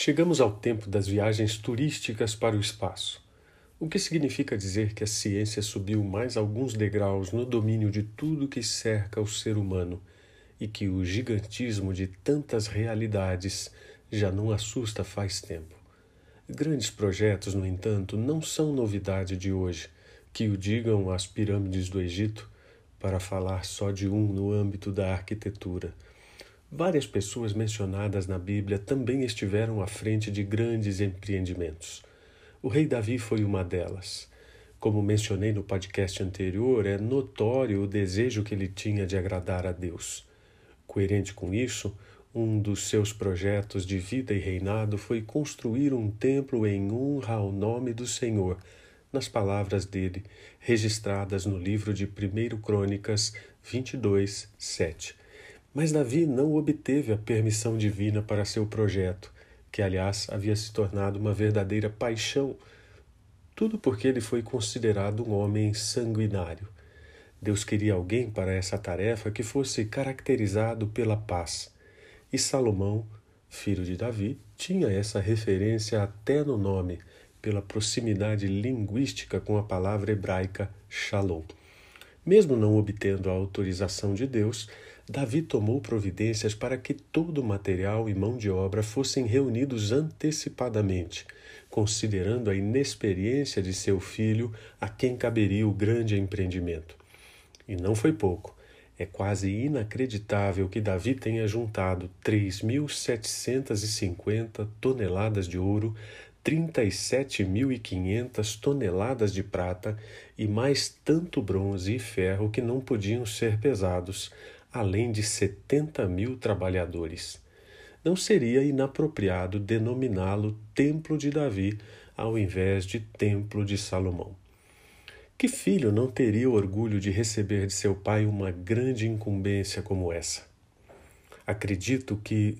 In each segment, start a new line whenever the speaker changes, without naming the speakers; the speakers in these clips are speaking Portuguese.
Chegamos ao tempo das viagens turísticas para o espaço, o que significa dizer que a ciência subiu mais alguns degraus no domínio de tudo que cerca o ser humano e que o gigantismo de tantas realidades já não assusta faz tempo. Grandes projetos, no entanto, não são novidade de hoje, que o digam as pirâmides do Egito, para falar só de um no âmbito da arquitetura Várias pessoas mencionadas na Bíblia também estiveram à frente de grandes empreendimentos. O rei Davi foi uma delas. Como mencionei no podcast anterior, é notório o desejo que ele tinha de agradar a Deus. Coerente com isso, um dos seus projetos de vida e reinado foi construir um templo em honra ao nome do Senhor, nas palavras dele, registradas no livro de 1 Crônicas 22, 7. Mas Davi não obteve a permissão divina para seu projeto, que aliás havia se tornado uma verdadeira paixão, tudo porque ele foi considerado um homem sanguinário. Deus queria alguém para essa tarefa que fosse caracterizado pela paz. E Salomão, filho de Davi, tinha essa referência até no nome, pela proximidade linguística com a palavra hebraica shalom. Mesmo não obtendo a autorização de Deus, Davi tomou providências para que todo o material e mão de obra fossem reunidos antecipadamente, considerando a inexperiência de seu filho a quem caberia o grande empreendimento. E não foi pouco. É quase inacreditável que Davi tenha juntado 3.750 toneladas de ouro, 37.500 toneladas de prata e mais tanto bronze e ferro que não podiam ser pesados, além de 70 mil trabalhadores. Não seria inapropriado denominá-lo Templo de Davi ao invés de Templo de Salomão. Que filho não teria orgulho de receber de seu pai uma grande incumbência como essa? Acredito que,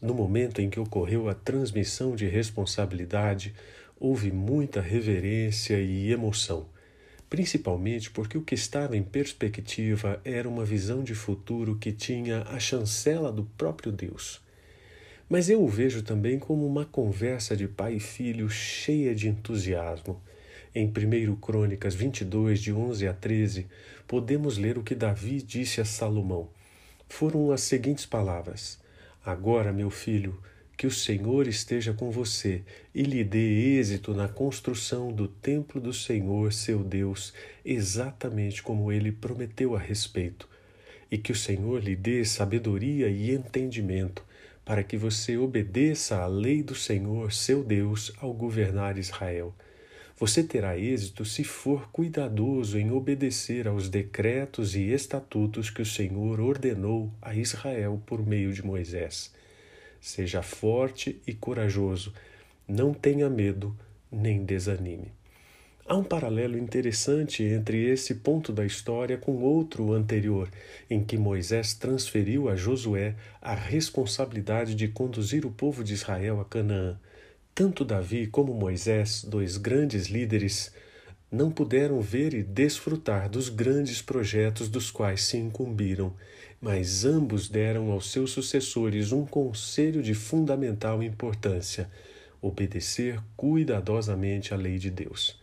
no momento em que ocorreu a transmissão de responsabilidade, houve muita reverência e emoção principalmente porque o que estava em perspectiva era uma visão de futuro que tinha a chancela do próprio Deus. Mas eu o vejo também como uma conversa de pai e filho cheia de entusiasmo. Em 1 Crônicas 22, de 11 a 13, podemos ler o que Davi disse a Salomão. Foram as seguintes palavras: Agora, meu filho, que o Senhor esteja com você e lhe dê êxito na construção do templo do Senhor, seu Deus, exatamente como ele prometeu a respeito. E que o Senhor lhe dê sabedoria e entendimento, para que você obedeça à lei do Senhor, seu Deus, ao governar Israel. Você terá êxito se for cuidadoso em obedecer aos decretos e estatutos que o Senhor ordenou a Israel por meio de Moisés. Seja forte e corajoso, não tenha medo nem desanime. Há um paralelo interessante entre esse ponto da história com outro anterior, em que Moisés transferiu a Josué a responsabilidade de conduzir o povo de Israel a Canaã. Tanto Davi como Moisés, dois grandes líderes, não puderam ver e desfrutar dos grandes projetos dos quais se incumbiram, mas ambos deram aos seus sucessores um conselho de fundamental importância: obedecer cuidadosamente à lei de Deus.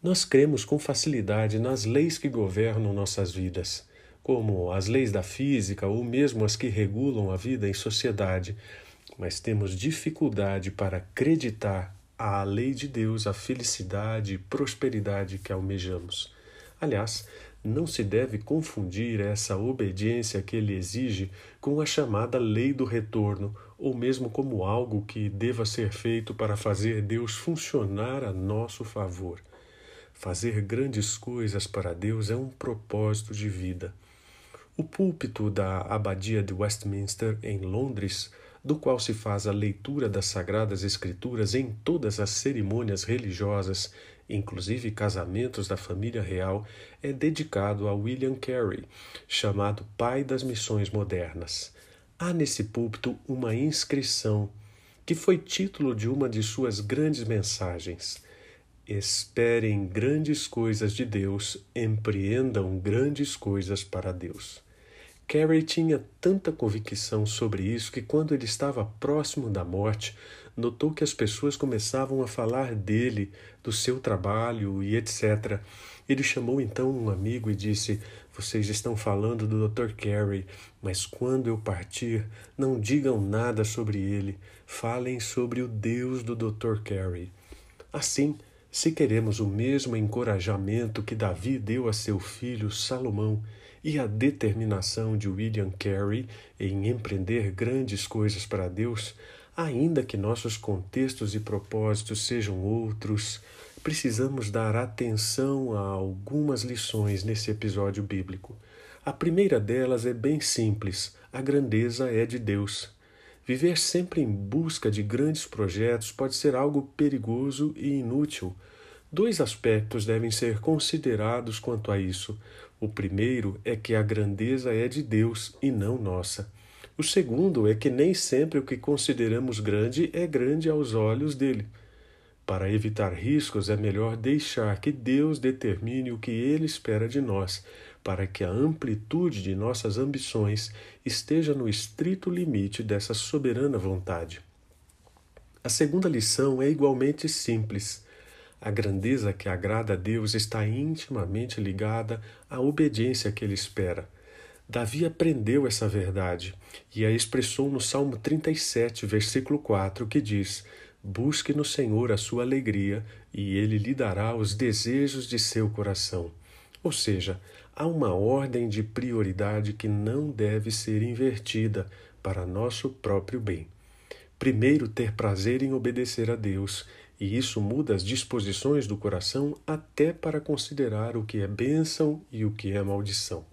Nós cremos com facilidade nas leis que governam nossas vidas, como as leis da física ou mesmo as que regulam a vida em sociedade, mas temos dificuldade para acreditar à lei de Deus a felicidade e prosperidade que almejamos. Aliás, não se deve confundir essa obediência que ele exige com a chamada lei do retorno, ou mesmo como algo que deva ser feito para fazer Deus funcionar a nosso favor. Fazer grandes coisas para Deus é um propósito de vida. O púlpito da Abadia de Westminster, em Londres, do qual se faz a leitura das Sagradas Escrituras em todas as cerimônias religiosas, inclusive casamentos da família real, é dedicado a William Carey, chamado pai das missões modernas. Há nesse púlpito uma inscrição que foi título de uma de suas grandes mensagens. Esperem grandes coisas de Deus, empreendam grandes coisas para Deus. Carey tinha tanta convicção sobre isso que, quando ele estava próximo da morte, notou que as pessoas começavam a falar dele, do seu trabalho e etc. Ele chamou então um amigo e disse: Vocês estão falando do Dr. Carey, mas quando eu partir, não digam nada sobre ele, falem sobre o Deus do Dr. Carey. Assim, se queremos o mesmo encorajamento que Davi deu a seu filho Salomão, e a determinação de William Carey em empreender grandes coisas para Deus, ainda que nossos contextos e propósitos sejam outros, precisamos dar atenção a algumas lições nesse episódio bíblico. A primeira delas é bem simples: a grandeza é de Deus. Viver sempre em busca de grandes projetos pode ser algo perigoso e inútil. Dois aspectos devem ser considerados quanto a isso. O primeiro é que a grandeza é de Deus e não nossa. O segundo é que nem sempre o que consideramos grande é grande aos olhos dele. Para evitar riscos, é melhor deixar que Deus determine o que ele espera de nós, para que a amplitude de nossas ambições esteja no estrito limite dessa soberana vontade. A segunda lição é igualmente simples. A grandeza que agrada a Deus está intimamente ligada à obediência que ele espera. Davi aprendeu essa verdade e a expressou no Salmo 37, versículo 4, que diz: Busque no Senhor a sua alegria e ele lhe dará os desejos de seu coração. Ou seja, há uma ordem de prioridade que não deve ser invertida para nosso próprio bem. Primeiro, ter prazer em obedecer a Deus e isso muda as disposições do coração até para considerar o que é bênção e o que é maldição.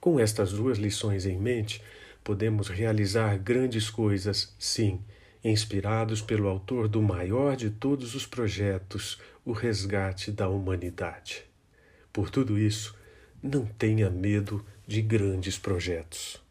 Com estas duas lições em mente, podemos realizar grandes coisas, sim, inspirados pelo autor do maior de todos os projetos, o resgate da humanidade. Por tudo isso, não tenha medo de grandes projetos.